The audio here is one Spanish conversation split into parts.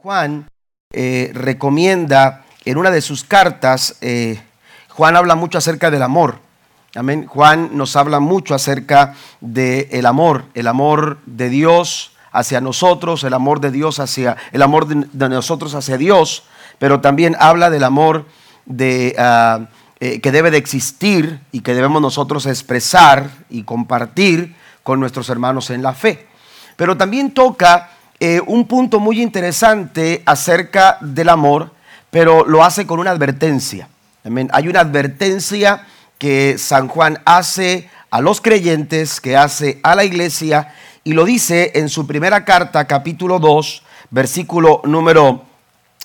Juan eh, recomienda en una de sus cartas, eh, Juan habla mucho acerca del amor. Amén. Juan nos habla mucho acerca del amor, el amor de Dios hacia nosotros, el amor de Dios hacia, el amor de, nosotros hacia Dios, pero también habla del amor de, ah, eh, que debe de existir y que debemos nosotros expresar y compartir con nuestros hermanos en la fe. Pero también toca eh, un punto muy interesante acerca del amor, pero lo hace con una advertencia. Hay una advertencia que San Juan hace a los creyentes, que hace a la iglesia, y lo dice en su primera carta, capítulo 2, versículo número,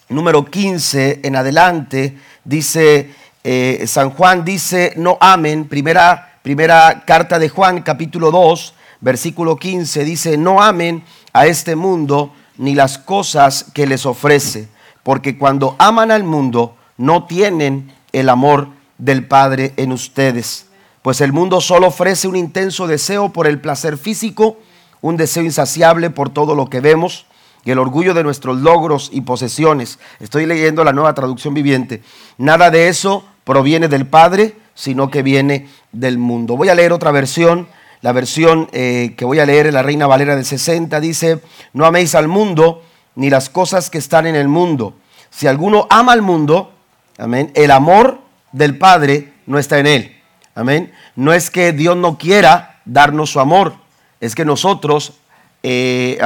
número 15 en adelante, dice, eh, San Juan dice, no amen, primera, primera carta de Juan, capítulo 2, versículo 15, dice, no amen a este mundo ni las cosas que les ofrece, porque cuando aman al mundo no tienen el amor del Padre en ustedes, pues el mundo solo ofrece un intenso deseo por el placer físico, un deseo insaciable por todo lo que vemos y el orgullo de nuestros logros y posesiones. Estoy leyendo la nueva traducción viviente. Nada de eso proviene del Padre, sino que viene del mundo. Voy a leer otra versión la versión eh, que voy a leer la Reina Valera del 60 dice, no améis al mundo ni las cosas que están en el mundo. Si alguno ama al mundo, amén, el amor del Padre no está en él. Amén. No es que Dios no quiera darnos su amor, es que nosotros, eh,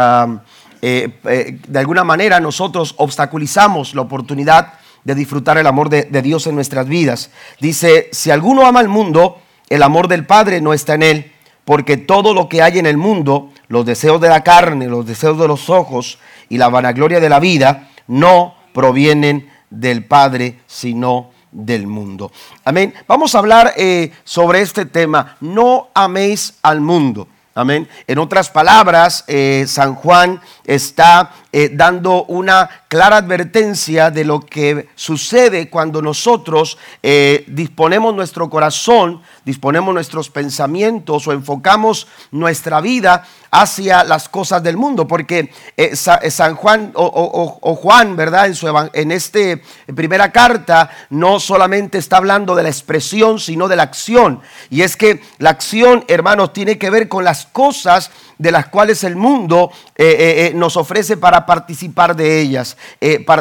eh, de alguna manera, nosotros obstaculizamos la oportunidad de disfrutar el amor de Dios en nuestras vidas. Dice, si alguno ama al mundo, el amor del Padre no está en él porque todo lo que hay en el mundo, los deseos de la carne, los deseos de los ojos y la vanagloria de la vida, no provienen del Padre, sino del mundo. Amén. Vamos a hablar eh, sobre este tema. No améis al mundo. Amén. En otras palabras, eh, San Juan está eh, dando una clara advertencia de lo que sucede cuando nosotros eh, disponemos nuestro corazón, disponemos nuestros pensamientos o enfocamos nuestra vida hacia las cosas del mundo, porque San Juan o, Juan, ¿verdad? En, su, en este primera carta no solamente está hablando de la expresión, sino de la acción. Y es que la acción, hermanos, tiene que ver con las cosas de las cuales el mundo eh, eh, eh, nos ofrece para participar de ellas.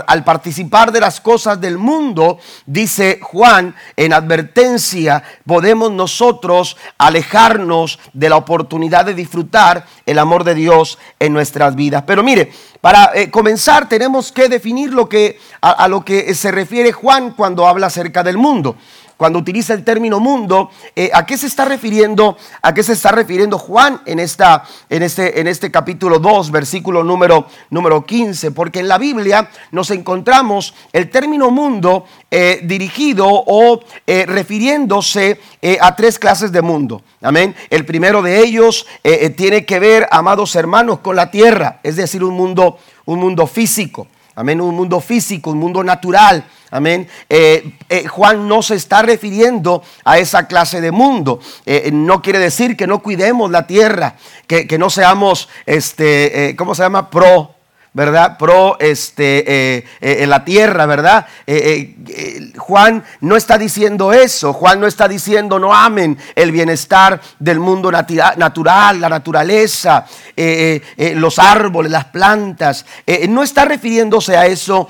al participar de las cosas del mundo, dice Juan en advertencia, podemos nosotros alejarnos de la oportunidad de disfrutar el amor de Dios en nuestras vidas. Pero mire, para comenzar tenemos que definir lo que, a lo que se refiere Juan cuando habla acerca del mundo cuando utiliza el término mundo, eh, ¿a qué se está refiriendo? ¿A qué se está refiriendo Juan en, esta, en, este, en este capítulo 2, versículo número, número 15? Porque en la Biblia nos encontramos el término mundo eh, dirigido o eh, refiriéndose a tres clases de mundo. Amén. El primero de ellos tiene que ver, amados hermanos, con la tierra, es decir, un mundo, un mundo físico. Amén, un mundo físico, un mundo natural. Amén. Eh, eh, Juan no se está refiriendo a esa clase de mundo. Eh, no quiere decir que no cuidemos la tierra, que, que no seamos, este, ¿cómo se llama? Pro ¿verdad? Pro este, eh, eh, en la tierra, ¿verdad? Eh, Juan no está diciendo eso, Juan no está diciendo no amen el bienestar del mundo natural, la naturaleza, los árboles, las plantas. no está refiriéndose a eso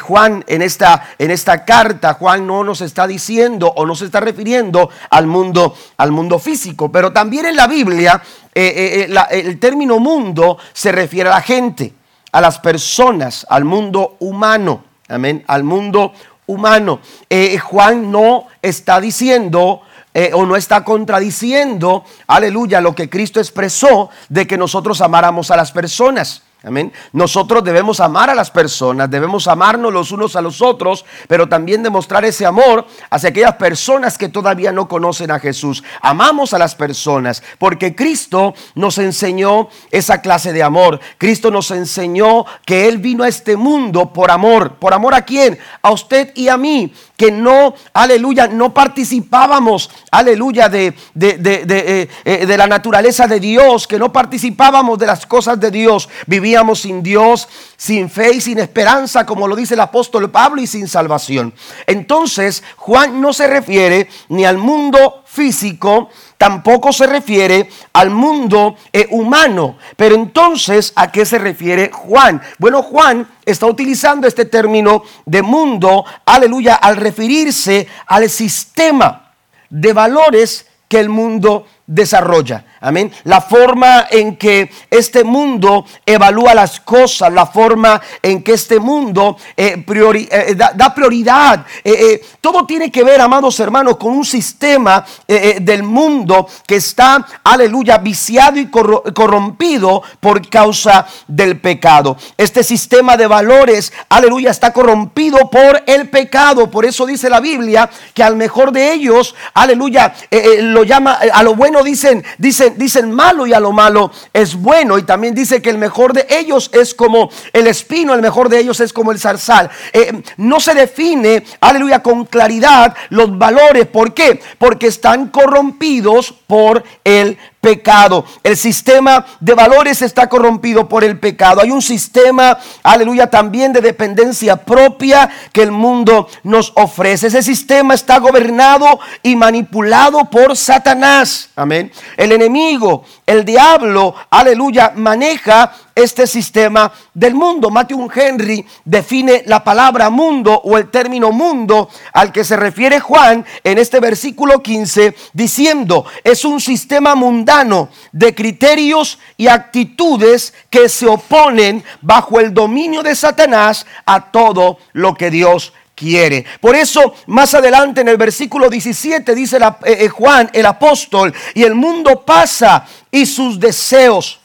Juan en esta, en esta carta, Juan no nos está diciendo o no se está refiriendo al mundo, al mundo físico, pero también en la Biblia el término mundo se refiere a la gente a las personas, al mundo humano. Amén, al mundo humano. Eh, Juan no está diciendo eh, o no está contradiciendo, aleluya, lo que Cristo expresó de que nosotros amáramos a las personas. Amén. Nosotros debemos amar a las personas, debemos amarnos los unos a los otros, pero también demostrar ese amor hacia aquellas personas que todavía no conocen a Jesús. Amamos a las personas porque Cristo nos enseñó esa clase de amor. Cristo nos enseñó que Él vino a este mundo por amor. ¿Por amor a quién? A usted y a mí que no, aleluya, no participábamos, aleluya, de, de, de, la naturaleza de Dios, que no participábamos de las cosas de Dios. Vivíamos sin Dios, sin fe y sin esperanza, como lo dice el apóstol Pablo, y sin salvación. Entonces, Juan no se refiere ni al mundo físico, tampoco se refiere al mundo eh, humano. Pero entonces, ¿a qué se refiere Juan? Bueno, Juan está utilizando este término de mundo, aleluya, al referirse al sistema de valores que el mundo desarrolla. Amén. La forma en que este mundo evalúa las cosas, la forma en que este mundo eh, eh, da, prioridad. Eh, todo tiene que ver, amados hermanos, con un sistema del mundo que está, aleluya, viciado y corrompido por causa del pecado. Este sistema de valores, aleluya, está corrompido por el pecado. Por eso dice la Biblia que al mejor de ellos, aleluya, lo llama, a lo bueno dicen, dicen, dicen, malo y a lo malo es bueno. Y también dice que el mejor de ellos es como el espino, el mejor de ellos es como el zarzal. Eh, no se define, aleluya, con claridad los valores. ¿Por qué? Porque están corrompidos por el pecado. El sistema de valores está corrompido por el pecado. Hay un sistema, aleluya, también de dependencia propia que el mundo nos ofrece. Ese sistema está gobernado y manipulado por Satanás. Amén. El enemigo, el diablo, aleluya, maneja este sistema del mundo. Matthew Henry define la palabra mundo o el término mundo al que se refiere Juan en este versículo 15 diciendo, es un sistema mundano de criterios y actitudes que se oponen bajo el dominio de Satanás a todo lo que Dios quiere. Por eso, más adelante en el versículo 17 dice eh, eh, Juan, el apóstol, y el mundo pasa y sus deseos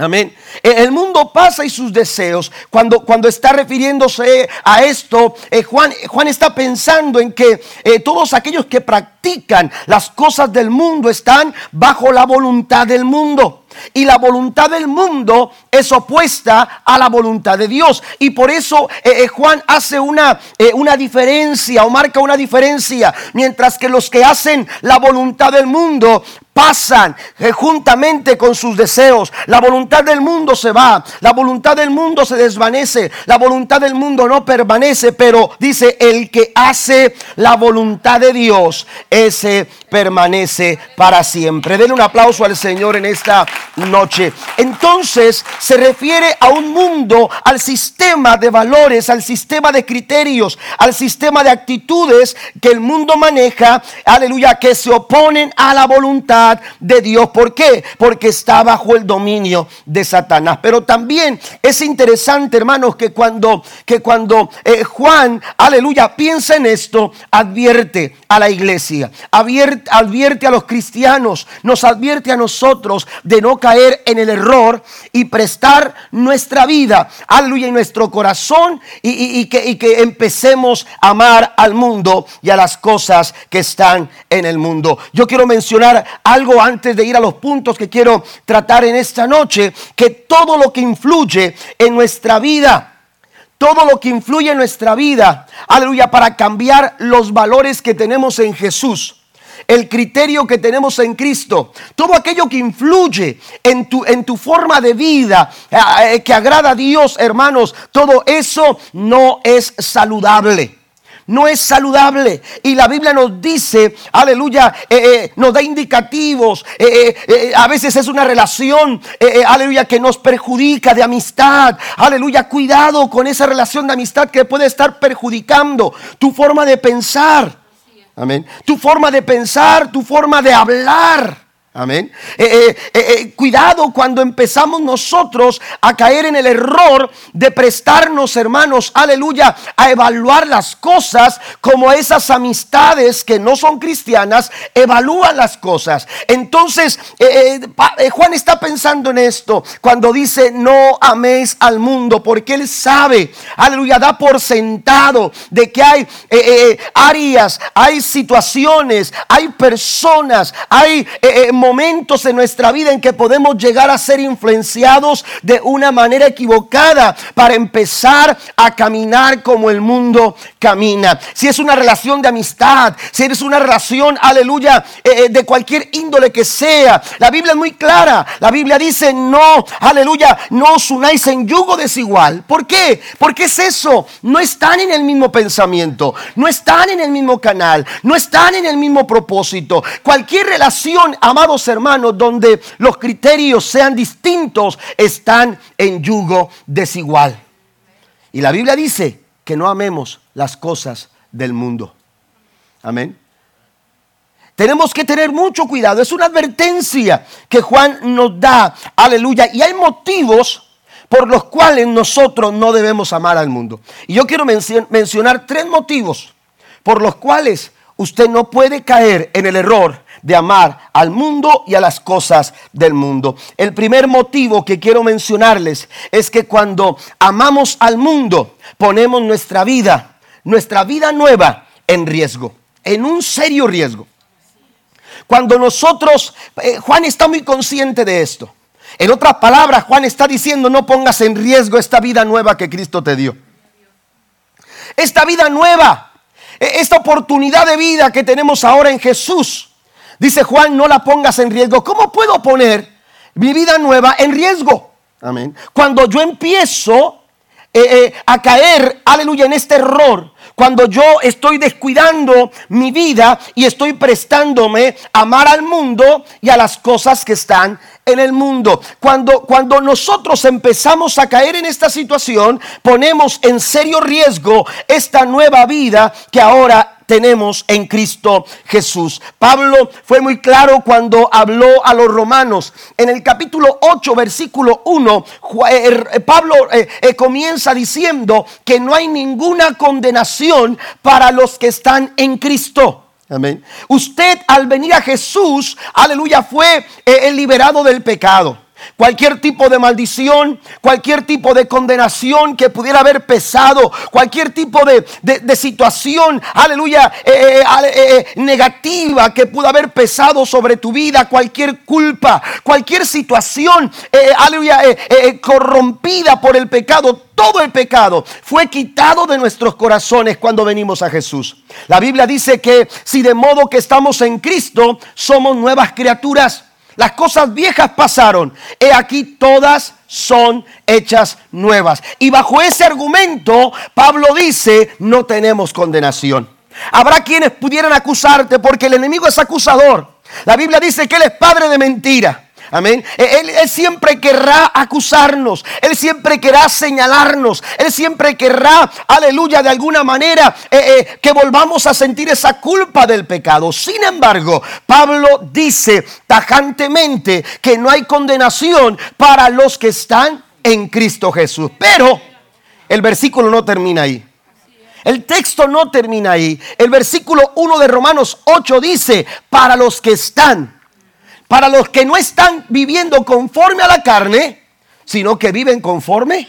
Amén. Eh, el mundo pasa y sus deseos. Cuando, cuando está refiriéndose a esto, eh, Juan, Juan, está pensando en que eh, todos aquellos que practican las cosas del mundo están bajo la voluntad del mundo. Y la voluntad del mundo es opuesta a la voluntad de Dios. Y por eso Juan hace una, una diferencia o marca una diferencia. Mientras que los que hacen la voluntad del mundo pasan eh, juntamente con sus deseos. La voluntad del mundo se va, la voluntad del mundo se desvanece, la voluntad del mundo no permanece, pero dice, el que hace la voluntad de Dios, ese permanece para siempre. Den un aplauso al Señor en esta noche. Entonces se refiere a un mundo, al sistema de valores, al sistema de criterios, al sistema de actitudes que el mundo maneja, aleluya, que se oponen a la voluntad de Dios. ¿Por qué? Porque está bajo el dominio de Satanás. Pero también es interesante, hermanos, que cuando, que cuando eh, Juan, aleluya, piensa en esto, advierte a la iglesia, advierte, advierte a los cristianos, nos advierte a nosotros de no caer en el error y prestar nuestra vida, aleluya, y nuestro corazón y, que, y que empecemos a amar al mundo y a las cosas que están en el mundo. Yo quiero mencionar algo antes de ir a los puntos que quiero tratar en esta noche, que todo lo que influye en nuestra vida, todo lo que influye en nuestra vida, aleluya, para cambiar los valores que tenemos en Jesús el criterio que tenemos en Cristo, todo aquello que influye en tu, en tu forma de vida, eh, eh, que agrada a Dios, hermanos, todo eso no es saludable no es saludable. Y la Biblia nos dice, aleluya, eh, eh, nos da indicativos. Eh, a veces es una relación, aleluya, que nos perjudica de amistad. Aleluya, cuidado con esa relación de amistad que puede estar perjudicando tu forma de pensar. Amén. Tu forma de pensar, tu forma de hablar. Amén. Eh, eh, eh, cuidado cuando empezamos nosotros a caer en el error de prestarnos, hermanos, aleluya, a evaluar las cosas como esas amistades que no son cristianas evalúan las cosas. Entonces, Juan está pensando en esto cuando dice, no améis al mundo, porque él sabe, aleluya, da por sentado de que hay áreas, hay situaciones, hay personas, hay momentos momentos en nuestra vida en que podemos llegar a ser influenciados de una manera equivocada para empezar a caminar como el mundo camina. Si es una relación de amistad, si es una relación, aleluya, eh, eh, de cualquier índole que sea. La Biblia es muy clara. La Biblia dice, no, aleluya, no os unáis en yugo desigual. ¿Por qué? Porque es eso. No están en el mismo pensamiento, no están en el mismo canal, no están en el mismo propósito. Cualquier relación, hermanos, donde los criterios sean distintos, están en yugo desigual. Y la Biblia dice que no amemos las cosas del mundo. Amén. Tenemos que tener mucho cuidado. Es una advertencia que Juan nos da. Aleluya. Y hay motivos por los cuales nosotros no debemos amar al mundo. Y yo quiero mencionar tres motivos por los cuales usted no puede caer en el error de amar al mundo y a las cosas del mundo. El primer motivo que quiero mencionarles es que cuando amamos al mundo, ponemos nuestra vida, nuestra vida nueva en riesgo, en un serio riesgo. Cuando nosotros, eh, Juan está muy consciente de esto. En otras palabras, Juan está diciendo, no pongas en riesgo esta vida nueva que Cristo te dio. Esta vida nueva, e, esta oportunidad de vida que tenemos ahora en Jesús. Dice Juan, no la pongas en riesgo. ¿Cómo puedo poner mi vida nueva en riesgo? Amén. Cuando yo empiezo eh, eh, a caer, aleluya, en este error, cuando yo estoy descuidando mi vida y estoy prestándome a amar al mundo y a las cosas que están en el mundo. Cuando, cuando nosotros empezamos a caer en esta situación, ponemos en serio riesgo esta nueva vida que ahora tenemos en Cristo Jesús. Pablo fue muy claro cuando habló a los romanos. En el capítulo 8, versículo 1, eh, er, eh, Pablo eh, comienza diciendo que no hay ninguna condenación para los que están en Cristo. Amén. Usted al venir a Jesús, aleluya, fue liberado del pecado. Cualquier tipo de maldición, cualquier tipo de condenación que pudiera haber pesado, cualquier tipo de, situación, aleluya, eh, eh, eh, negativa que pudo haber pesado sobre tu vida, cualquier culpa, cualquier situación, aleluya, corrompida por el pecado, todo el pecado fue quitado de nuestros corazones cuando venimos a Jesús. La Biblia dice que si de modo que estamos en Cristo, somos nuevas criaturas. Las cosas viejas pasaron. He aquí todas son hechas nuevas. Y bajo ese argumento, Pablo dice, no tenemos condenación. Habrá quienes pudieran acusarte porque el enemigo es acusador. La Biblia dice que él es padre de mentira. Amén. E, él, siempre querrá acusarnos. Él siempre querrá señalarnos. Él siempre querrá, aleluya, de alguna manera eh, eh, que volvamos a sentir esa culpa del pecado. Sin embargo, Pablo dice tajantemente que no hay condenación para los que están en Cristo Jesús. Pero el versículo no termina ahí. El texto no termina ahí. El versículo 1 de Romanos 8 dice, para los que están para los que no están viviendo conforme a la carne, sino que viven conforme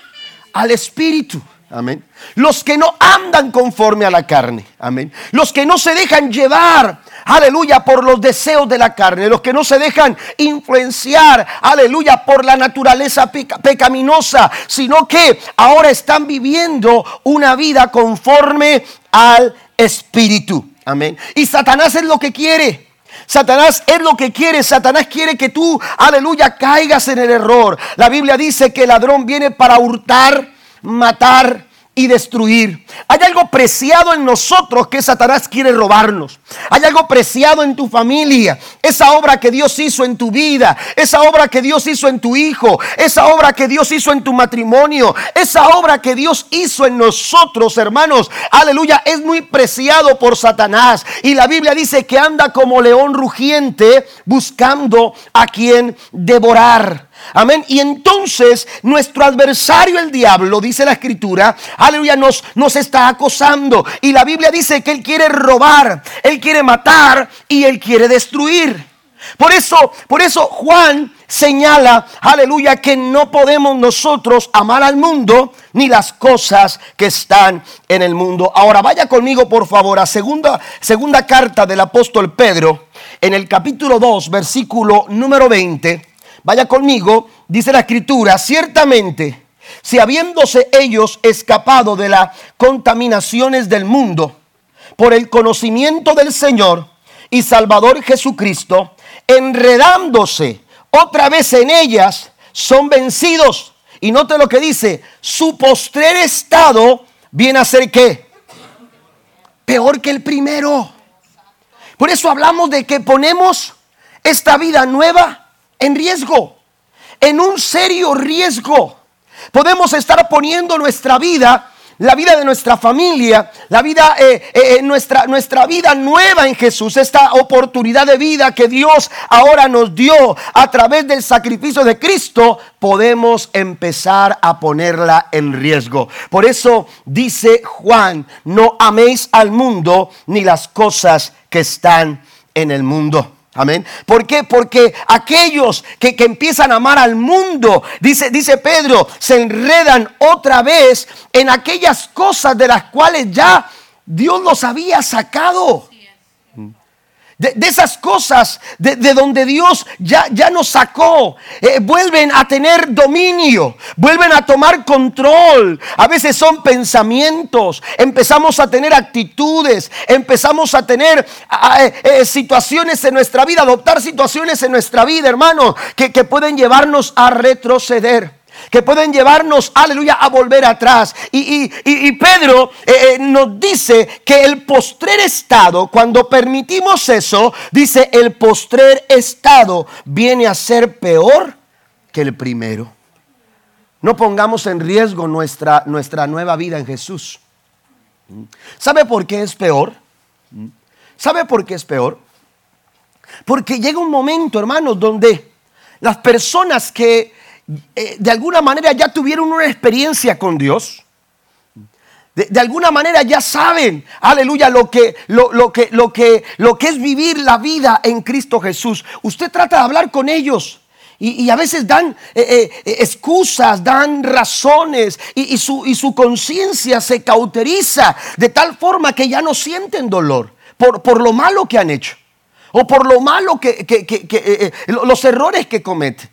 al Espíritu. Amén. Los que no andan conforme a la carne. Amén. Los que no se dejan llevar, aleluya, por los deseos de la carne. Los que no se dejan influenciar, aleluya, por la naturaleza pecaminosa. Sino que ahora están viviendo una vida conforme al Espíritu. Amén. Y Satanás es lo que quiere. Satanás es lo que quiere. Satanás quiere que tú, aleluya, caigas en el error. La Biblia dice que el ladrón viene para hurtar, matar y destruir. Hay algo preciado en nosotros que Satanás quiere robarnos. Hay algo preciado en tu familia. Esa obra que Dios hizo en tu vida. Esa obra que Dios hizo en tu hijo. Esa obra que Dios hizo en tu matrimonio. Esa obra que Dios hizo en nosotros, hermanos. Aleluya. Es muy preciado por Satanás. Y la Biblia dice que anda como león rugiente buscando a quien devorar. Amén. Y entonces nuestro adversario, el diablo, dice la escritura, aleluya, nos, nos está acosando. Y la Biblia dice que él quiere robar, él quiere matar y él quiere destruir. Por eso, por eso Juan señala, aleluya, que no podemos nosotros amar al mundo ni las cosas que están en el mundo. Ahora vaya conmigo por favor a segunda, segunda carta del apóstol Pedro, en el capítulo 2, versículo número 20. Vaya conmigo, dice la escritura, ciertamente, si habiéndose ellos escapado de las contaminaciones del mundo por el conocimiento del Señor y Salvador Jesucristo, enredándose otra vez en ellas, son vencidos. Y note lo que dice, su postrer estado viene a ser qué? Peor que el primero. Por eso hablamos de que ponemos esta vida nueva en riesgo, en un serio riesgo. Podemos estar poniendo nuestra vida la vida de nuestra familia, la vida, eh, eh, eh, nuestra, nuestra vida nueva en Jesús, esta oportunidad de vida que Dios ahora nos dio a través del sacrificio de Cristo, podemos empezar a ponerla en riesgo. Por eso dice Juan, no améis al mundo ni las cosas que están en el mundo. Amén. ¿Por qué? Porque aquellos que, empiezan a amar al mundo, dice, dice Pedro, se enredan otra vez en aquellas cosas de las cuales ya Dios los había sacado de, esas cosas de, donde Dios ya, ya nos sacó, eh, vuelven a tener dominio, vuelven a tomar control. A veces son pensamientos, empezamos a tener actitudes, empezamos a tener eh, eh, situaciones en nuestra vida, adoptar situaciones en nuestra vida, hermano, que, que pueden llevarnos a retroceder que pueden llevarnos, aleluya, a volver atrás. Y, Pedro eh, eh, nos dice que el postrer estado, cuando permitimos eso, dice, el postrer estado viene a ser peor que el primero. No pongamos en riesgo nuestra, nuestra nueva vida en Jesús. ¿Sabe por qué es peor? ¿Sabe por qué es peor? Porque llega un momento, hermanos, donde las personas que eh, de alguna manera ya tuvieron una experiencia con Dios. De, alguna manera ya saben, aleluya, lo que, lo, que, lo, que, lo que es vivir la vida en Cristo Jesús. Usted trata de hablar con ellos. Y, a veces dan eh, eh, excusas, dan razones y, su, y su conciencia se cauteriza de tal forma que ya no sienten dolor por, por lo malo que han hecho o por lo malo que, los errores que cometen.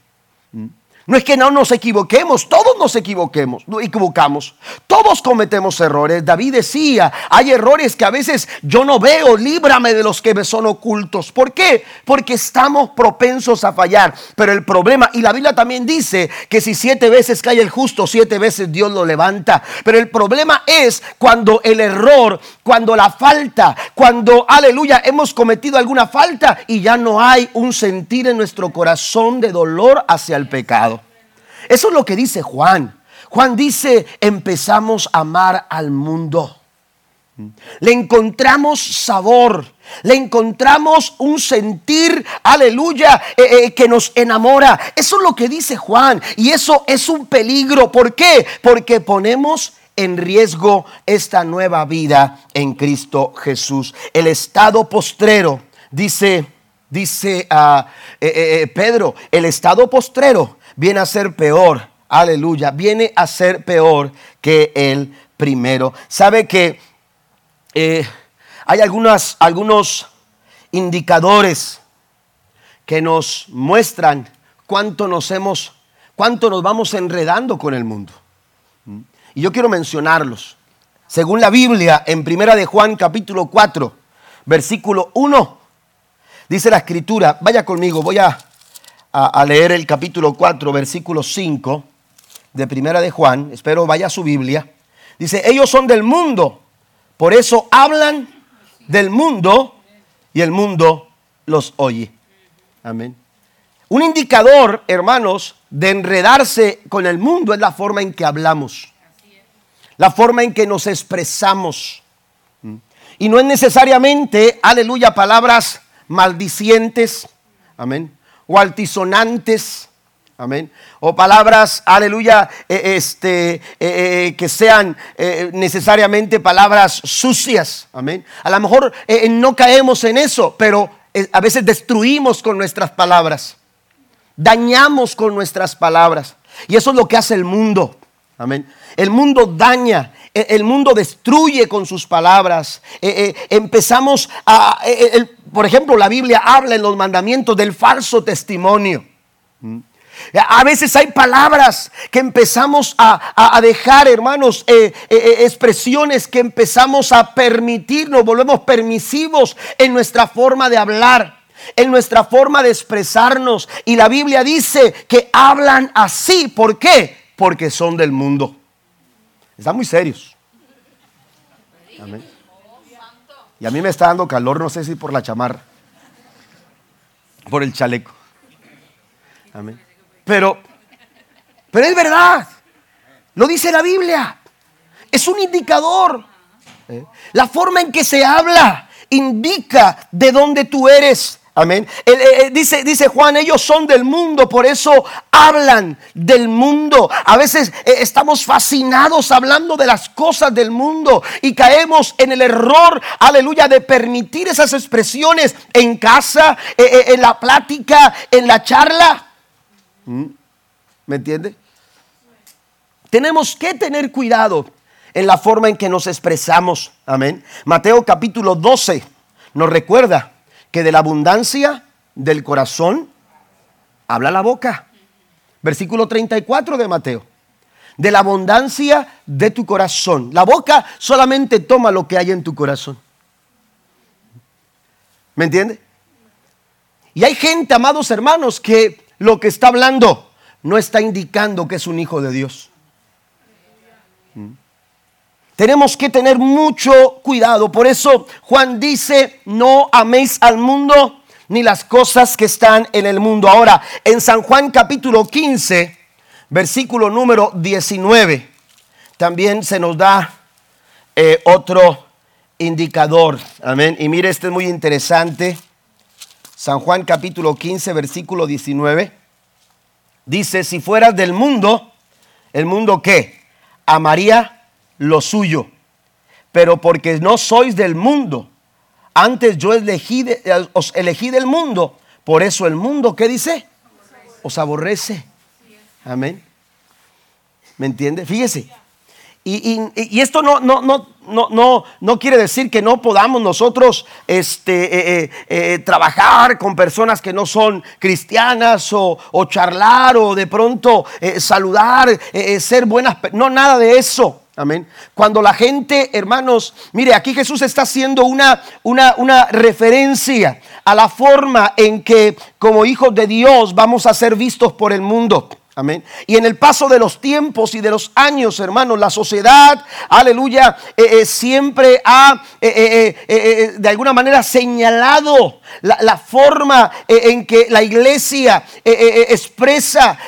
No es que no nos equivoquemos, todos nos equivoquemos, no equivocamos. Todos cometemos errores. David decía, hay errores que a veces yo no veo, líbrame de los que me son ocultos. ¿Por qué? Porque estamos propensos a fallar. Pero el problema, y la Biblia también dice que si siete veces cae el justo, siete veces Dios lo levanta. Pero el problema es cuando el error, cuando la falta, cuando, aleluya, hemos cometido alguna falta y ya no hay un sentir en nuestro corazón de dolor hacia el pecado. Eso es lo que dice Juan. Juan dice, empezamos a amar al mundo. Le encontramos sabor, le encontramos un sentir, aleluya, eh, eh, que nos enamora. Eso es lo que dice Juan. Y eso es un peligro. ¿Por qué? Porque ponemos en riesgo esta nueva vida en Cristo Jesús. El estado postrero, dice, dice uh, Pedro, el estado postrero viene a ser peor, aleluya, viene a ser peor que el primero. ¿Sabe que eh, hay algunas, algunos indicadores que nos muestran cuánto nos hemos, cuánto nos vamos enredando con el mundo? Y yo quiero mencionarlos. Según la Biblia, en Primera de Juan capítulo 4, versículo 1, dice la escritura, vaya conmigo, voy a a, leer el capítulo 4, versículo 5 de Primera de Juan. Espero vaya a su Biblia. Dice, ellos son del mundo, por eso hablan del mundo y el mundo los oye. Amén. Un indicador, hermanos, de enredarse con el mundo es la forma en que hablamos, la forma en que nos expresamos. Y no es necesariamente, aleluya, palabras maldicientes, amén, o altisonantes. Amén. O palabras, aleluya, eh, este, eh, eh, que sean necesariamente palabras sucias. Amén. A lo mejor no caemos en eso, pero a veces destruimos con nuestras palabras. dañamos con nuestras palabras. Y eso es lo que hace el mundo. Amén. El mundo daña, e, el mundo destruye con sus palabras. E, e, empezamos a, por ejemplo, la Biblia habla en los mandamientos del falso testimonio. ¿Mm? A veces hay palabras que empezamos a, dejar, hermanos, expresiones que empezamos a permitirnos, volvemos permisivos en nuestra forma de hablar, en nuestra forma de expresarnos. Y la Biblia dice que hablan así. ¿Por qué? Porque son del mundo. Están muy serios. Amén. Y a mí me está dando calor, no sé si por la chamarra, por el chaleco. Amén. Pero, pero es verdad. Lo dice la Biblia. Es un indicador. ¿Eh? La forma en que se habla indica de dónde tú eres. Amén. Eh, eh, dice, dice Juan, ellos son del mundo, por eso hablan del mundo. A veces estamos fascinados hablando de las cosas del mundo y caemos en el error, aleluya, de permitir esas expresiones en casa, en la plática, en la charla. ¿Mm? ¿Me entiende? Tenemos que tener cuidado en la forma en que nos expresamos. Amén. Mateo capítulo 12 nos recuerda que de la abundancia del corazón habla la boca. Versículo 34 de Mateo. De la abundancia de tu corazón. La boca solamente toma lo que hay en tu corazón. ¿Me entiende? Y hay gente, amados hermanos, que lo que está hablando no está indicando que es un hijo de Dios. Tenemos que tener mucho cuidado. Por eso Juan dice, no améis al mundo ni las cosas que están en el mundo. Ahora, en San Juan capítulo 15, versículo número 19, también se nos da eh, otro indicador. Amén. Y mire, este es muy interesante. San Juan capítulo 15, versículo 19. Dice, si fueras del mundo, ¿el mundo qué? Amaría lo suyo. Pero porque no sois del mundo, antes yo elegí os elegí del mundo, por eso el mundo, ¿qué dice? Os aborrece. Amén. ¿Me entiende? Fíjese. Y, esto no, no, no, no, no, quiere decir que no podamos nosotros este, eh, eh, eh, trabajar con personas que no son cristianas o, charlar o de pronto saludar, ser buenas. No, nada de eso. Amén. Cuando la gente, hermanos, mire, aquí Jesús está haciendo una, una, una referencia a la forma en que como hijos de Dios vamos a ser vistos por el mundo. Amén. Y en el paso de los tiempos y de los años, hermanos, la sociedad, aleluya, eh, eh, siempre ha eh, de alguna manera señalado la, forma en que la iglesia expresa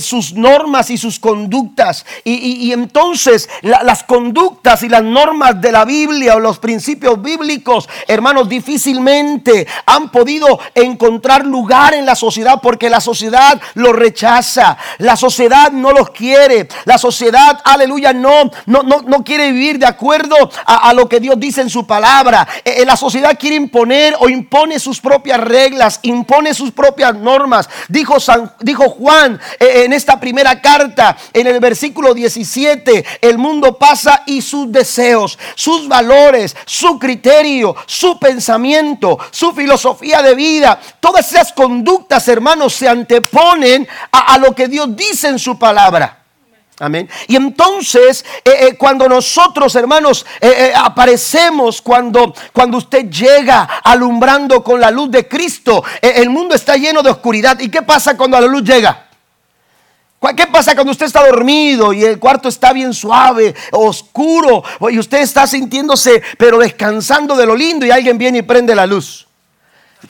sus normas y sus conductas. Y, entonces las conductas y las normas de la Biblia o los principios bíblicos, hermanos, difícilmente han podido encontrar lugar en la sociedad porque la sociedad lo rechaza. La sociedad no los quiere. La sociedad, aleluya, no, no, no, quiere vivir de acuerdo a, lo que Dios dice en su palabra. Eh, eh, la sociedad quiere imponer o impone sus propias reglas, impone sus propias normas. Dijo, San, dijo Juan eh, en esta primera carta, en el versículo 17, el mundo pasa y sus deseos, sus valores, su criterio, su pensamiento, su filosofía de vida, todas esas conductas, hermanos, se anteponen a, a lo que Dios Dios dice en su palabra. Amén. Y entonces, eh, eh, cuando nosotros, hermanos, eh, aparecemos, cuando, cuando usted llega alumbrando con la luz de Cristo, el mundo está lleno de oscuridad. ¿Y qué pasa cuando la luz llega? ¿Qué pasa cuando usted está dormido y el cuarto está bien suave, oscuro, y usted está sintiéndose, pero descansando de lo lindo y alguien viene y prende la luz?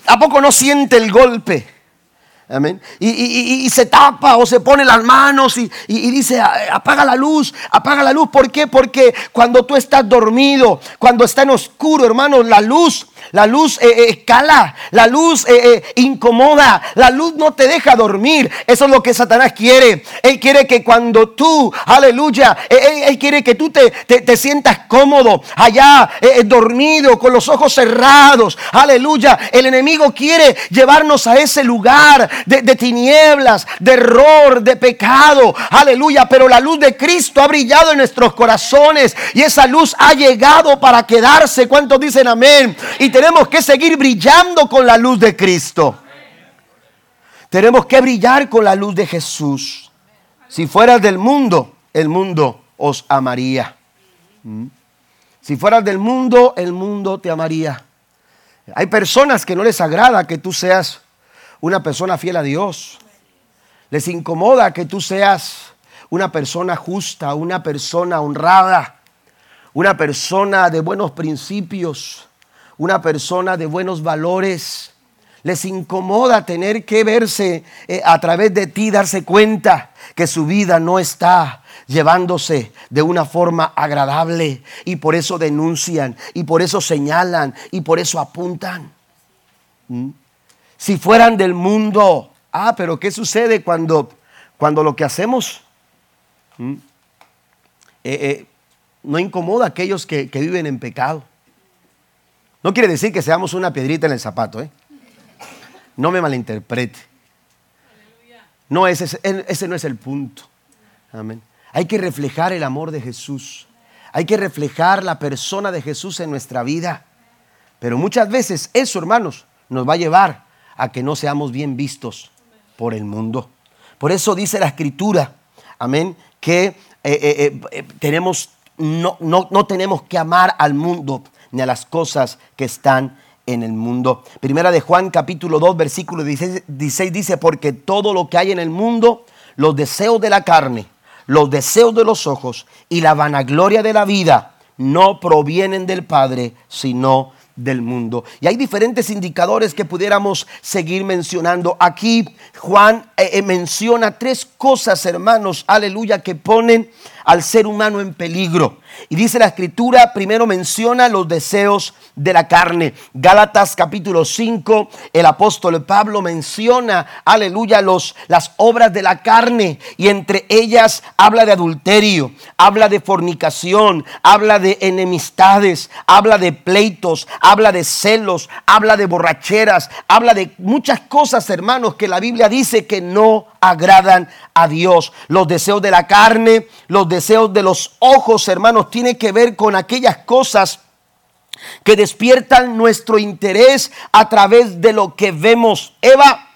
¿A poco no siente el golpe? Amén. Y, se tapa o se pone las manos y, dice, apaga la luz, apaga la luz. ¿Por qué? Porque cuando tú estás dormido, cuando está en oscuro, hermano, la luz, La luz eh, escala, la luz eh, incomoda, la luz no te deja dormir. Eso es lo que Satanás quiere. Él quiere que cuando tú, aleluya, él, quiere que tú te, te, sientas cómodo, allá dormido, con los ojos cerrados. Aleluya. El enemigo quiere llevarnos a ese lugar de, tinieblas, de error, de pecado. Aleluya. Pero la luz de Cristo ha brillado en nuestros corazones y esa luz ha llegado para quedarse. ¿Cuántos dicen amén? Tenemos que seguir brillando con la luz de Cristo. Tenemos que brillar con la luz de Jesús. Si fueras del mundo, el mundo os amaría. ¿Mm? Si fueras del mundo, el mundo te amaría. Hay personas que no les agrada que tú seas una persona fiel a Dios. Les incomoda que tú seas una persona justa, una persona honrada, una persona de buenos principios, una persona de buenos valores. Les incomoda tener que verse eh, a través de ti, darse cuenta que su vida no está llevándose de una forma agradable y por eso denuncian y por eso señalan y por eso apuntan. ¿Mm? Si fueran del mundo, ah, pero ¿qué sucede cuando, cuando lo que hacemos ¿Mm? Eh, eh, no incomoda a aquellos que, viven en pecado. No quiere decir que seamos una piedrita en el zapato, ¿eh? No me malinterprete. No, ese, ese no es el punto. Amén. Hay que reflejar el amor de Jesús. Hay que reflejar la persona de Jesús en nuestra vida. Pero muchas veces eso, hermanos, nos va a llevar a que no seamos bien vistos por el mundo. Por eso dice la escritura, amén, que eh, eh, eh, tenemos, no, no, tenemos que amar al mundo ni a las cosas que están en el mundo. Primera de Juan capítulo 2 versículo 16, dice, porque todo lo que hay en el mundo, los deseos de la carne, los deseos de los ojos y la vanagloria de la vida, no provienen del Padre, sino del mundo. Y hay diferentes indicadores que pudiéramos seguir mencionando. Aquí Juan menciona tres cosas, hermanos, aleluya, que ponen al ser humano en peligro. Y dice la escritura, primero menciona los deseos de la carne. Gálatas capítulo 5, el apóstol Pablo menciona, aleluya, los, las obras de la carne y entre ellas habla de adulterio, habla de fornicación, habla de enemistades, habla de pleitos, habla de celos, habla de borracheras, habla de muchas cosas, hermanos, que la Biblia dice que no agradan a Dios. Los deseos de la carne, los deseos de los ojos, hermanos, tiene que ver con aquellas cosas que despiertan nuestro interés a través de lo que vemos. Eva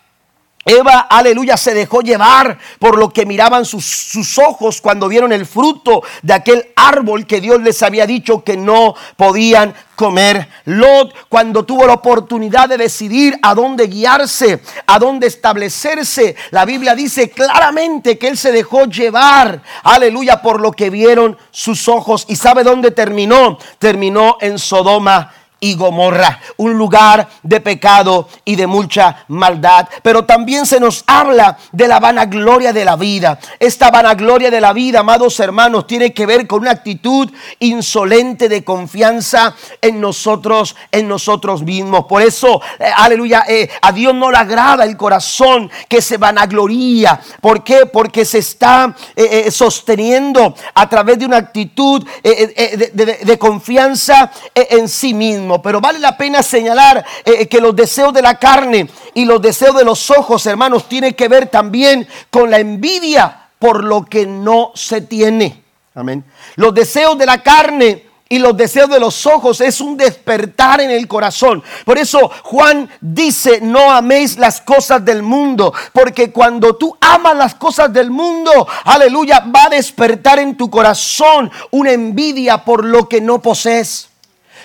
Eva, aleluya, se dejó llevar por lo que miraban sus, sus, ojos cuando vieron el fruto de aquel árbol que Dios les había dicho que no podían comer. Lot, cuando tuvo la oportunidad de decidir a dónde guiarse, a dónde establecerse, la Biblia dice claramente que él se dejó llevar, aleluya, por lo que vieron sus ojos. ¿Y sabe dónde terminó? Terminó en Sodoma y Gomorra, un lugar de pecado y de mucha maldad. Pero también se nos habla de la vanagloria de la vida. Esta vanagloria de la vida, amados hermanos, tiene que ver con una actitud insolente de confianza en nosotros, en nosotros mismos. Por eso, eh, aleluya, eh, a Dios no le agrada el corazón que se vanagloría. ¿Por qué? Porque se está eh, sosteniendo a través de una actitud de confianza en sí mismo. Pero vale la pena señalar eh, que los deseos de la carne y los deseos de los ojos, hermanos, tienen que ver también con la envidia por lo que no se tiene. Amén. Los deseos de la carne y los deseos de los ojos es un despertar en el corazón. Por eso Juan dice, no améis las cosas del mundo, porque cuando tú amas las cosas del mundo, aleluya, va a despertar en tu corazón una envidia por lo que no posees.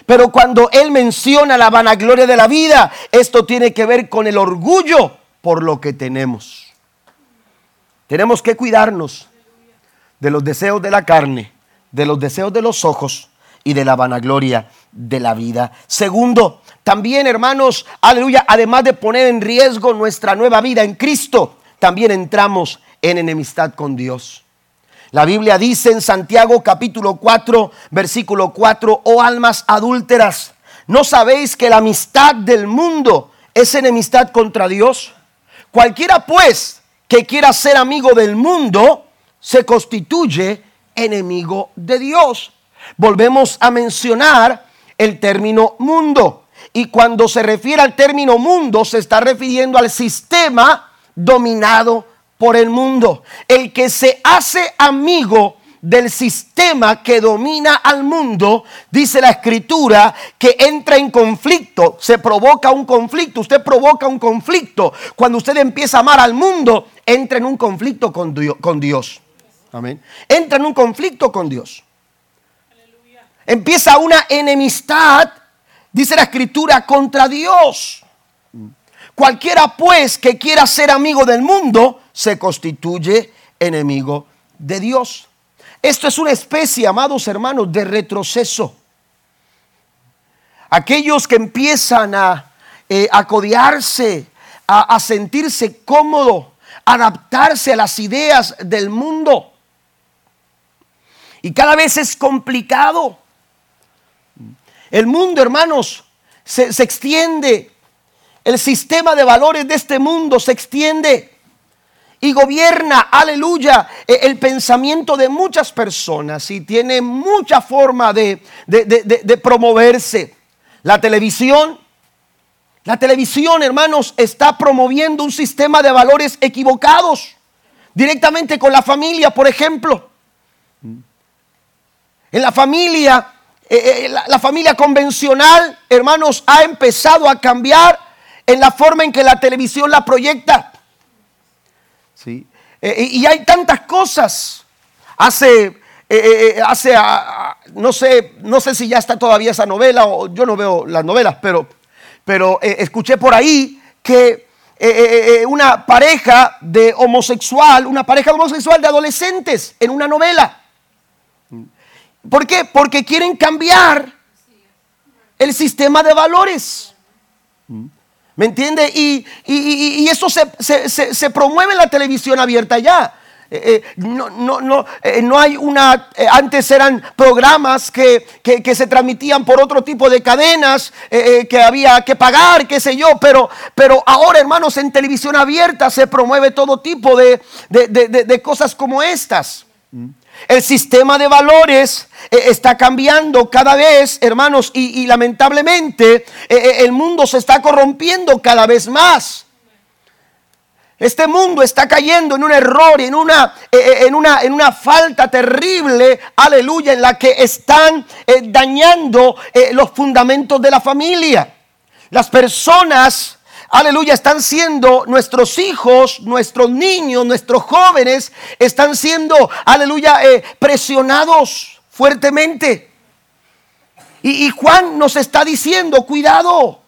Pero cuando Él menciona la vanagloria de la vida, esto tiene que ver con el orgullo por lo que tenemos. Tenemos que cuidarnos de los deseos de la carne, de los deseos de los ojos y de la vanagloria de la vida. Segundo, también hermanos, aleluya, además de poner en riesgo nuestra nueva vida en Cristo, también entramos en enemistad con Dios. La Biblia dice en Santiago capítulo 4, versículo 4, oh almas adúlteras, ¿No sabéis que la amistad del mundo es enemistad contra Dios? Cualquiera pues que quiera ser amigo del mundo se constituye enemigo de Dios. Volvemos a mencionar el término mundo. Y cuando se refiere al término mundo, se está refiriendo al sistema dominado por el mundo. El que se hace amigo del sistema que domina al mundo, dice la escritura, que entra en conflicto, se provoca un conflicto, usted provoca un conflicto. Cuando usted empieza a amar al mundo, entra en un conflicto con Dios. Amén. Entra en un conflicto con Dios. Empieza una enemistad, dice la escritura, contra Dios. Cualquiera pues que quiera ser amigo del mundo se constituye enemigo de Dios. Esto es una especie, amados hermanos, de retroceso. Aquellos que empiezan a, eh, a codearse, a, a sentirse cómodo, adaptarse a las ideas del mundo. Y cada vez es complicado. El mundo, hermanos, se, se extiende el sistema de valores de este mundo se extiende y gobierna, aleluya, e, el pensamiento de muchas personas y tiene mucha forma de, promoverse. La televisión, la televisión, hermanos, está promoviendo un sistema de valores equivocados directamente con la familia, por ejemplo. En la familia, eh, eh, la familia convencional, hermanos, ha empezado a cambiar en la forma en que la televisión la proyecta. ¿Sí? Eh, y hay tantas cosas. Hace, eh, eh, hace no, sé, no sé si ya está todavía esa novela, o yo no veo las novelas, pero, pero escuché por ahí que una pareja de homosexual, una pareja homosexual de adolescentes en una novela. ¿Por qué? Porque quieren cambiar el sistema de valores. ¿Me entiende? Y, eso se, promueve en la televisión abierta ya. Eh, eh, no, no, no, eh, no, hay una, antes eran programas que, se transmitían por otro tipo de cadenas, que había que pagar, qué sé yo, pero, pero ahora hermanos en televisión abierta se promueve todo tipo de, de cosas como estas. El sistema de valores eh, está cambiando cada vez, hermanos, y, lamentablemente eh, eh, el mundo se está corrompiendo cada vez más. Este mundo está cayendo en un error, en una, en una, en una falta terrible, aleluya, en la que están dañando los fundamentos de la familia. Las personas aleluya, están siendo nuestros hijos, nuestros niños, nuestros jóvenes, están siendo, aleluya, eh, presionados fuertemente. Y, y Juan nos está diciendo, cuidado,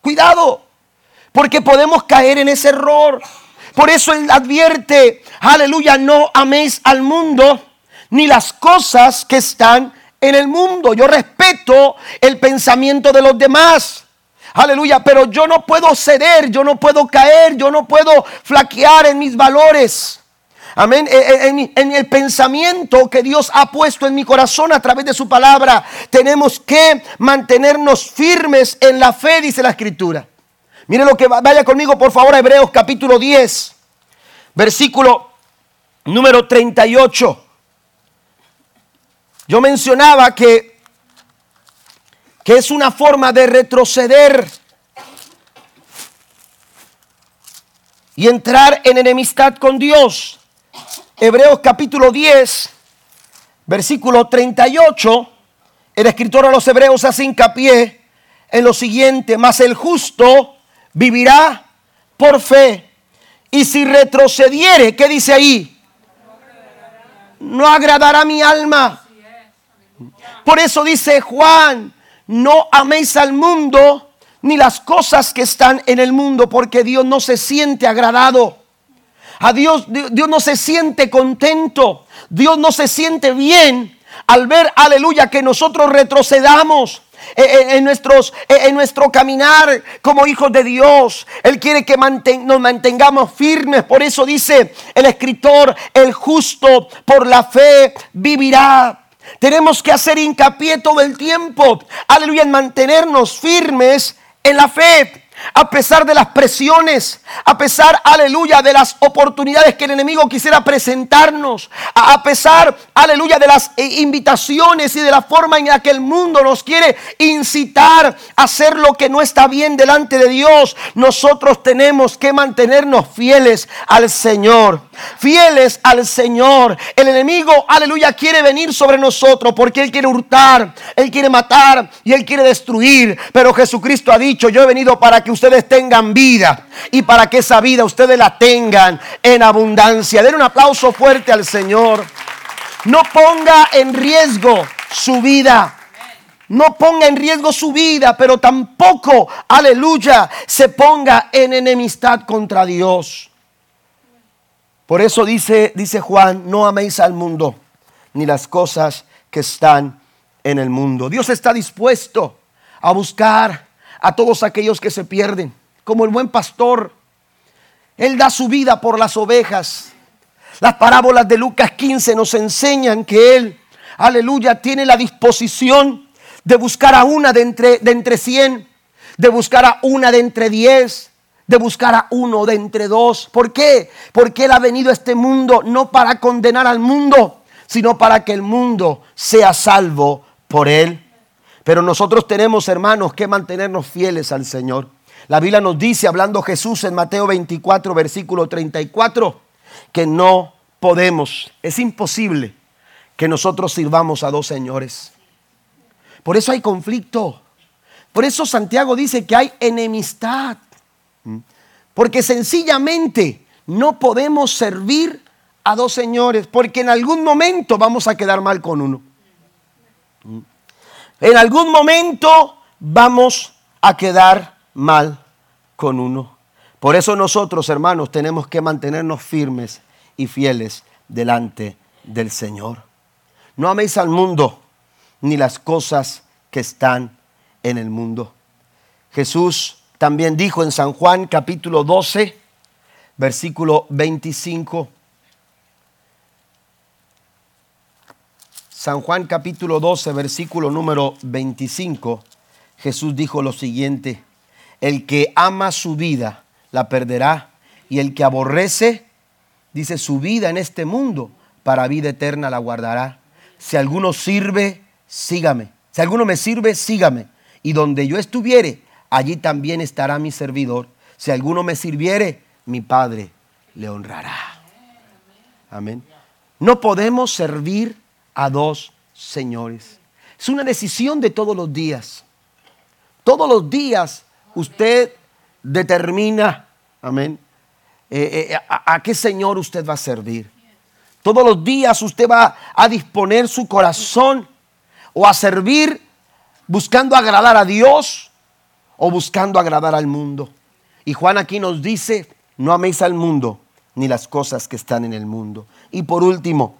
cuidado, porque podemos caer en ese error. Por eso él advierte, aleluya, no améis al mundo ni las cosas que están en el mundo. Yo respeto el pensamiento de los demás. Aleluya, pero yo no puedo ceder, yo no puedo caer, yo no puedo flaquear en mis valores. Amén. En, en, el pensamiento que Dios ha puesto en mi corazón a través de su palabra, tenemos que mantenernos firmes en la fe, dice la escritura. Mire lo que vaya conmigo, por favor, a Hebreos capítulo 10, versículo número 38. Yo mencionaba que que es una forma de retroceder y entrar en enemistad con Dios. Hebreos capítulo 10, versículo 38, el escritor a los hebreos hace hincapié en lo siguiente, mas el justo vivirá por fe. Y si retrocediere, ¿qué dice ahí? No agradará mi alma. Por eso dice Juan, no améis al mundo ni las cosas que están en el mundo, porque Dios no se siente agradado. A Dios, Dios no se siente contento. Dios no se siente bien al ver, aleluya, que nosotros retrocedamos. En, nuestros, en nuestro caminar como hijos de Dios. Él quiere que nos mantengamos firmes. Por eso dice el escritor, el justo por la fe vivirá. Tenemos que hacer hincapié todo el tiempo, aleluya, en mantenernos firmes en la fe a pesar de las presiones, a pesar, aleluya, de las oportunidades que el enemigo quisiera presentarnos, a pesar, aleluya, de las eh, invitaciones y de la forma en la que el mundo nos quiere incitar a hacer lo que no está bien delante de Dios, nosotros tenemos que mantenernos fieles al Señor, fieles al Señor. El enemigo, aleluya, quiere venir sobre nosotros porque Él quiere hurtar, Él quiere matar y Él quiere destruir, pero Jesucristo ha dicho, yo he venido para que ustedes tengan vida y para que esa vida ustedes la tengan en abundancia. Den un aplauso fuerte al Señor. No ponga en riesgo su vida. No ponga en riesgo su vida, pero tampoco, aleluya, se ponga en enemistad contra Dios. Por eso dice, dice Juan, no améis al mundo ni las cosas que están en el mundo. Dios está dispuesto a buscar a todos aquellos que se pierden. Como el buen pastor, Él da su vida por las ovejas. Las parábolas de Lucas 15 nos enseñan que Él, aleluya, tiene la disposición de buscar a una de entre, de entre cien, de buscar a una de entre diez, de buscar a uno de entre dos. ¿Por qué? Porque Él ha venido a este mundo no para condenar al mundo, sino para que el mundo sea salvo por Él. Pero nosotros tenemos, hermanos, que mantenernos fieles al Señor. La Biblia nos dice, hablando Jesús en Mateo 24, versículo 34, que no podemos, es imposible que nosotros sirvamos a dos señores. Por eso hay conflicto. Por eso Santiago dice que hay enemistad. Porque sencillamente no podemos servir a dos señores, porque en algún momento vamos a quedar mal con uno. En algún momento vamos a quedar mal con uno. Por eso nosotros, hermanos, tenemos que mantenernos firmes y fieles delante del Señor. No améis al mundo ni las cosas que están en el mundo. Jesús también dijo en San Juan capítulo 12, versículo 25, San Juan capítulo 12, versículo número 25, Jesús dijo lo siguiente, el que ama su vida la perderá y el que aborrece, dice, su vida en este mundo para vida eterna la guardará. Si alguno sirve, sígame. Si alguno me sirve, sígame. Y donde yo estuviere, allí también estará mi servidor. Si alguno me sirviere, mi Padre le honrará. Amén. No podemos servir a dos señores. Es una decisión de todos los días. Todos los días usted determina, amén, eh, eh, a, qué Señor usted va a servir. Todos los días usted va a disponer su corazón o a servir buscando agradar a Dios o buscando agradar al mundo. Y Juan aquí nos dice, no améis al mundo ni las cosas que están en el mundo. Y por último,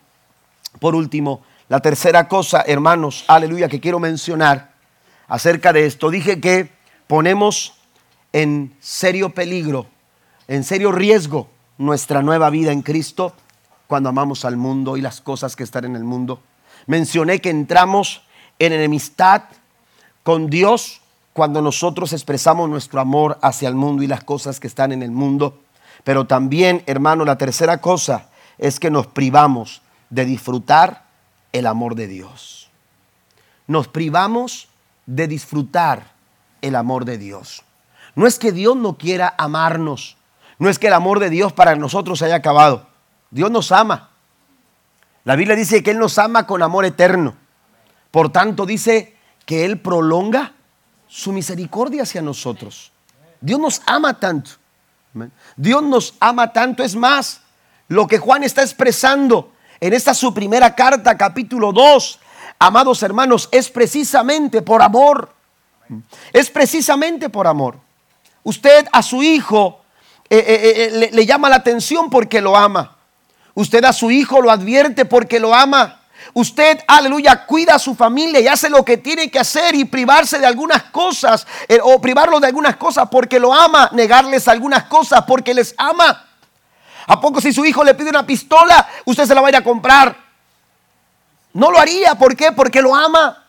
por último, la tercera cosa, hermanos, aleluya, que quiero mencionar acerca de esto, dije que ponemos en serio peligro, en serio riesgo nuestra nueva vida en Cristo cuando amamos al mundo y las cosas que están en el mundo. Mencioné que entramos en enemistad con Dios cuando nosotros expresamos nuestro amor hacia el mundo y las cosas que están en el mundo. Pero también, hermano, la tercera cosa es que nos privamos de disfrutar el amor de Dios. Nos privamos de disfrutar el amor de Dios. No es que Dios no quiera amarnos, no es que el amor de Dios para nosotros haya acabado. Dios nos ama. La Biblia dice que Él nos ama con amor eterno. Por tanto, dice que Él prolonga su misericordia hacia nosotros. Dios nos ama tanto. Dios nos ama tanto. Es más, lo que Juan está expresando en esta su primera carta, capítulo 2, amados hermanos, es precisamente por amor. Es precisamente por amor. Usted a su hijo eh, eh, eh, le, llama la atención porque lo ama. Usted a su hijo lo advierte porque lo ama. Usted, aleluya, cuida a su familia y hace lo que tiene que hacer y privarse de algunas cosas o privarlo de algunas cosas porque lo ama, negarles algunas cosas porque les ama. ¿A poco si su hijo le pide una pistola, usted se la va a a comprar? No lo haría, ¿por qué? Porque lo ama.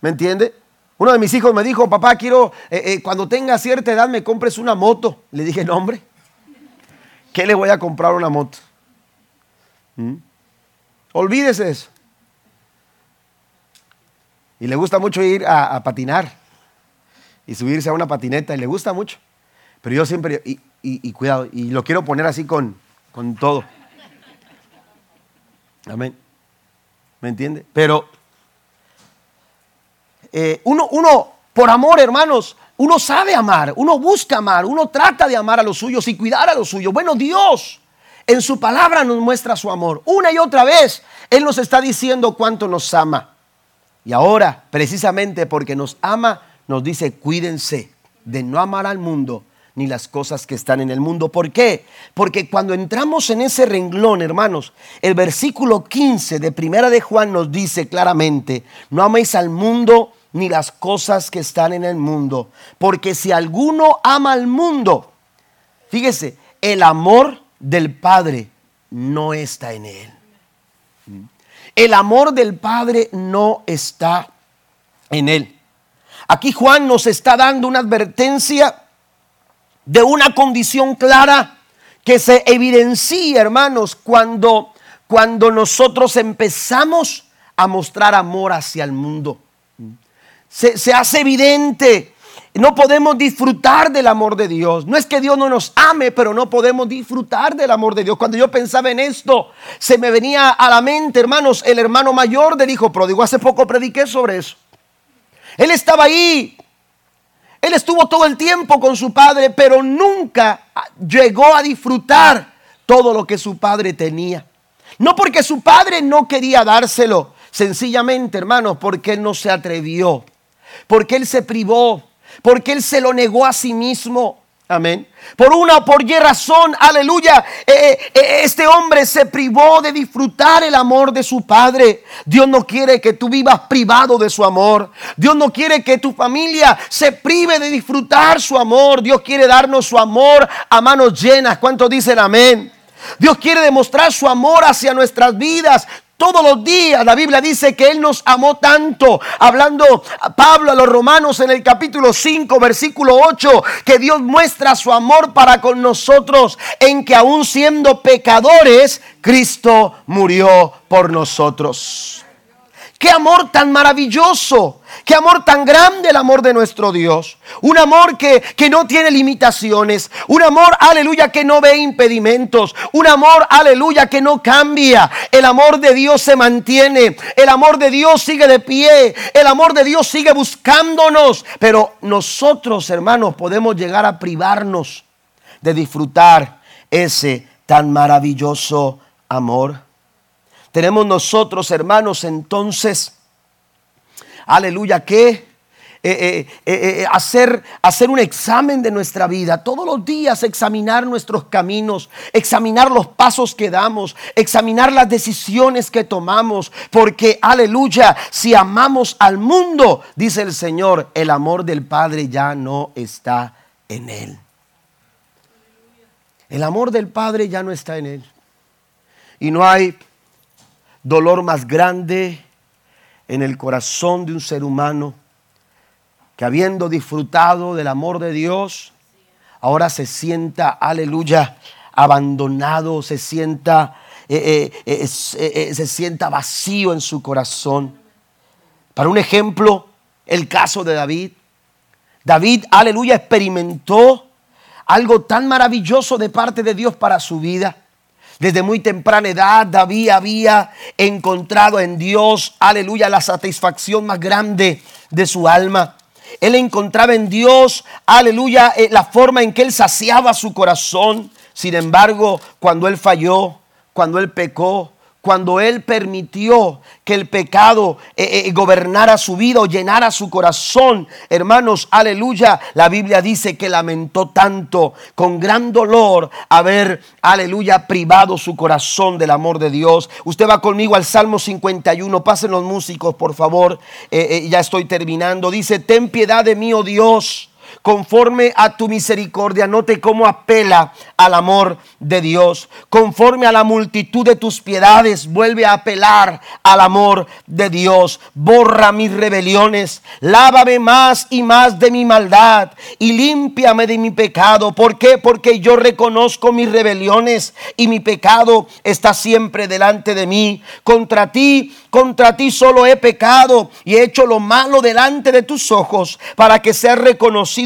¿Me entiende? Uno de mis hijos me dijo, papá, quiero, eh, eh, cuando tenga cierta edad me compres una moto. Le dije, no, hombre, ¿qué le voy a comprar una moto? ¿Mm? Olvídese eso. Y le gusta mucho ir a, patinar y subirse a una patineta y le gusta mucho. Pero yo siempre, y, cuidado, y lo quiero poner así con, con todo. Amén. ¿Me entiende? Pero eh, uno, uno, por amor, hermanos, uno sabe amar, uno busca amar, uno trata de amar a los suyos y cuidar a los suyos. Bueno, Dios en su palabra nos muestra su amor. Una y otra vez, Él nos está diciendo cuánto nos ama. Y ahora, precisamente porque nos ama, nos dice, cuídense de no amar al mundo ni las cosas que están en el mundo. ¿Por qué? Porque cuando entramos en ese renglón, hermanos, el versículo 15 de Primera de Juan nos dice claramente, no améis al mundo ni las cosas que están en el mundo, porque si alguno ama al mundo, fíjese, el amor del Padre no está en él. El amor del Padre no está en él. Aquí Juan nos está dando una advertencia de una condición clara que se evidencia, hermanos, cuando, cuando nosotros empezamos a mostrar amor hacia el mundo. Se, se hace evidente no podemos disfrutar del amor de Dios. No es que Dios no nos ame, pero no podemos disfrutar del amor de Dios. Cuando yo pensaba en esto, se me venía a la mente, hermanos, el hermano mayor del hijo pródigo. Hace poco prediqué sobre eso. Él estaba ahí. Él estuvo todo el tiempo con su padre, pero nunca llegó a disfrutar todo lo que su padre tenía. No porque su padre no quería dárselo, sencillamente, hermanos, porque él no se atrevió, porque él se privó, porque Él se lo negó a sí mismo. Amén. Por una o por y razón, aleluya, eh, eh, eh, este hombre se privó de disfrutar el amor de su padre. Dios no quiere que tú vivas privado de su amor. Dios no quiere que tu familia se prive de disfrutar su amor. Dios quiere darnos su amor a manos llenas. ¿Cuántos dicen amén? Dios quiere demostrar su amor hacia nuestras vidas todos los días la Biblia dice que Él nos amó tanto. Hablando Pablo a los romanos en el capítulo 5, versículo 8, que Dios muestra su amor para con nosotros en que aún siendo pecadores, Cristo murió por nosotros. Qué amor tan maravilloso. Qué amor tan grande el amor de nuestro Dios. Un amor que, que, no tiene limitaciones. Un amor, aleluya, que no ve impedimentos. Un amor, aleluya, que no cambia. El amor de Dios se mantiene. El amor de Dios sigue de pie. El amor de Dios sigue buscándonos. Pero nosotros, hermanos, podemos llegar a privarnos de disfrutar ese tan maravilloso amor. Tenemos nosotros, hermanos, entonces, aleluya, que eh, eh, eh, hacer, hacer un examen de nuestra vida, todos los días examinar nuestros caminos, examinar los pasos que damos, examinar las decisiones que tomamos, porque aleluya, si amamos al mundo, dice el Señor, el amor del Padre ya no está en él. El amor del Padre ya no está en él. Y no hay dolor más grande en el corazón de un ser humano que habiendo disfrutado del amor de Dios, ahora se sienta, aleluya, abandonado, se sienta, eh, eh, eh, se sienta vacío en su corazón. Para un ejemplo, el caso de David. David, aleluya, experimentó algo tan maravilloso de parte de Dios para su vida. Desde muy temprana edad David había encontrado en Dios, aleluya, la satisfacción más grande de su alma. Él encontraba en Dios, aleluya, eh, la forma en que él saciaba su corazón. Sin embargo, cuando él falló, cuando él pecó, cuando Él permitió que el pecado eh, eh, gobernara su vida o llenara su corazón, hermanos, aleluya, la Biblia dice que lamentó tanto, con gran dolor, haber, aleluya, privado su corazón del amor de Dios. Usted va conmigo al Salmo 51, pasen los músicos, por favor, eh, ya estoy terminando. Dice, ten piedad de mí, oh Dios conforme a tu misericordia. Note cómo apela al amor de Dios. Conforme a la multitud de tus piedades, vuelve a apelar al amor de Dios. Borra mis rebeliones, lávame más y más de mi maldad y límpiame de mi pecado. ¿Por qué? Porque yo reconozco mis rebeliones y mi pecado está siempre delante de mí. Contra ti, contra ti solo he pecado y he hecho lo malo delante de tus ojos para que sea reconocido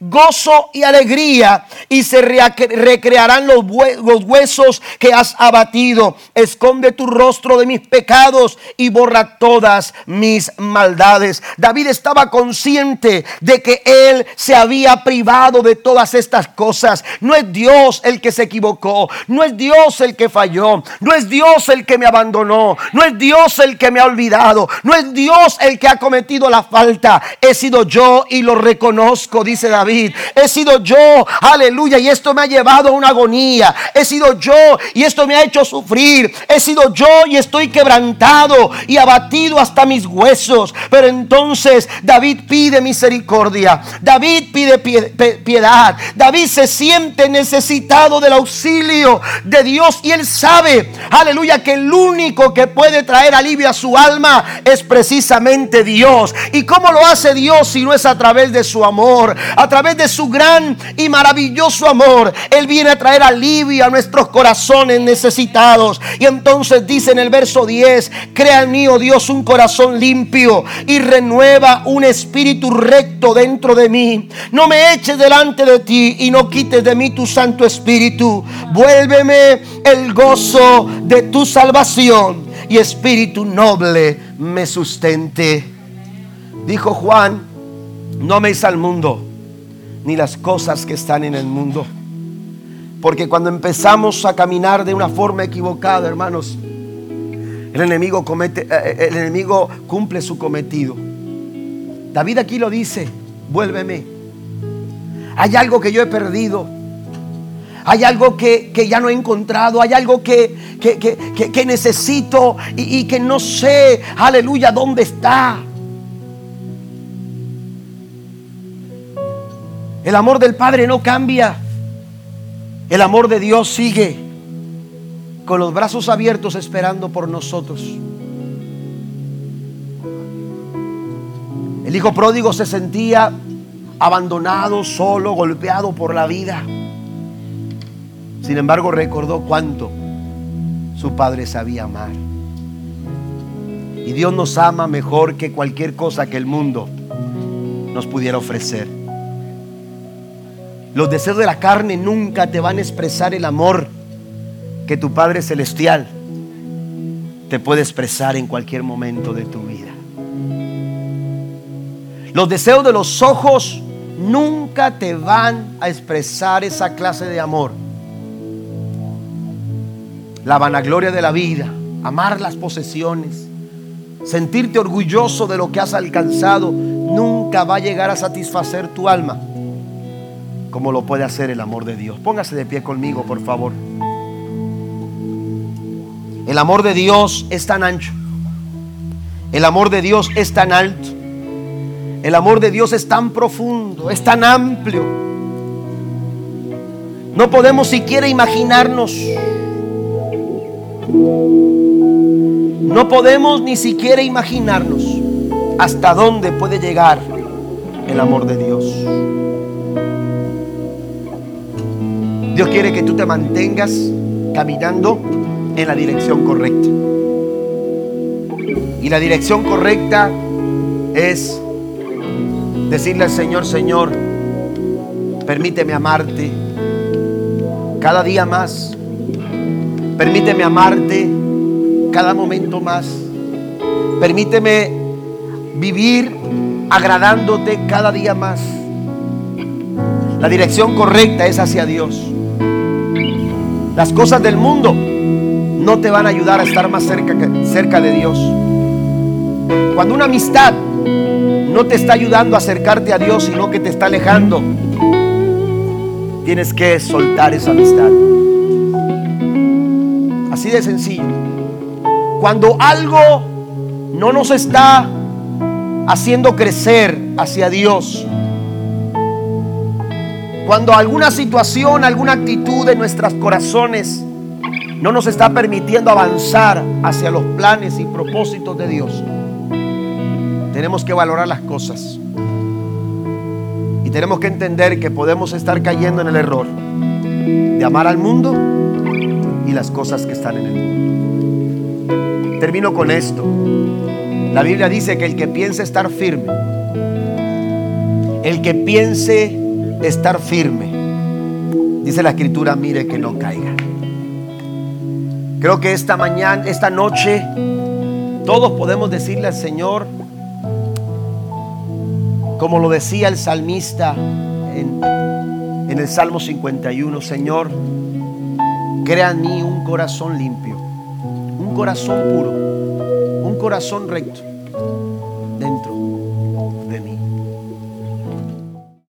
gozo y alegría y se recrearán los, huesos que has abatido. Esconde tu rostro de mis pecados y borra todas mis maldades. David estaba consciente de que él se había privado de todas estas cosas. No es Dios el que se equivocó, no es Dios el que falló, no es Dios el que me abandonó, no es Dios el que me ha olvidado, no es Dios el que ha cometido la falta. He sido yo y lo reconozco, dice David He sido yo, aleluya, y esto me ha llevado a una agonía. He sido yo y esto me ha hecho sufrir. He sido yo y estoy quebrantado y abatido hasta mis huesos. Pero entonces David pide misericordia. David pide piedad. David se siente necesitado del auxilio de Dios y él sabe, aleluya, que el único que puede traer alivio a su alma es precisamente Dios. ¿Y cómo lo hace Dios si no es a través de su amor? A través de su gran y maravilloso amor, Él viene a traer alivio a nuestros corazones necesitados. Y entonces dice en el verso 10, crea en mí, oh Dios, un corazón limpio y renueva un espíritu recto dentro de mí. No me eches delante de ti y no quites de mí tu Santo Espíritu. Vuélveme el gozo de tu salvación y espíritu noble me sustente. Dijo Juan, no me al mundo ni las cosas que están en el mundo. Porque cuando empezamos a caminar de una forma equivocada, hermanos, el enemigo comete, eh, eh, el enemigo cumple su cometido. David aquí lo dice, vuélveme. Hay algo que yo he perdido. Hay algo que, ya no he encontrado. Hay algo que, que, necesito y, y que no sé, aleluya, dónde está. El amor del Padre no cambia. El amor de Dios sigue con los brazos abiertos esperando por nosotros. El hijo pródigo se sentía abandonado, solo, golpeado por la vida. Sin embargo, recordó cuánto su padre sabía amar. Y Dios nos ama mejor que cualquier cosa que el mundo nos pudiera ofrecer. Los deseos de la carne nunca te van a expresar el amor que tu Padre Celestial te puede expresar en cualquier momento de tu vida. Los deseos de los ojos nunca te van a expresar esa clase de amor. La vanagloria de la vida, amar las posesiones, sentirte orgulloso de lo que has alcanzado, nunca va a llegar a satisfacer tu alma como lo puede hacer el amor de Dios. Póngase de pie conmigo, por favor. El amor de Dios es tan ancho. El amor de Dios es tan alto. El amor de Dios es tan profundo, es tan amplio. No podemos siquiera imaginarnos. No podemos ni siquiera imaginarnos hasta dónde puede llegar el amor de Dios. Dios quiere que tú te mantengas caminando en la dirección correcta. Y la dirección correcta es decirle al Señor, Señor, permíteme amarte cada día más. Permíteme amarte cada momento más. Permíteme vivir agradándote cada día más. La dirección correcta es hacia Dios. Las cosas del mundo no te van a ayudar a estar más cerca, cerca de Dios. Cuando una amistad no te está ayudando a acercarte a Dios, sino que te está alejando, tienes que soltar esa amistad. Así de sencillo. Cuando algo no nos está haciendo crecer hacia Dios, cuando alguna situación, alguna actitud de nuestros corazones no nos está permitiendo avanzar hacia los planes y propósitos de Dios, tenemos que valorar las cosas. Y tenemos que entender que podemos estar cayendo en el error de amar al mundo y las cosas que están en el mundo. Termino con esto. La Biblia dice que el que piense estar firme, el que piense estar firme, dice la escritura, mire que no caiga. Creo que esta mañana, esta noche, todos podemos decirle al Señor, como lo decía el salmista en, el Salmo 51, Señor, crea en mí un corazón limpio, un corazón puro, un corazón recto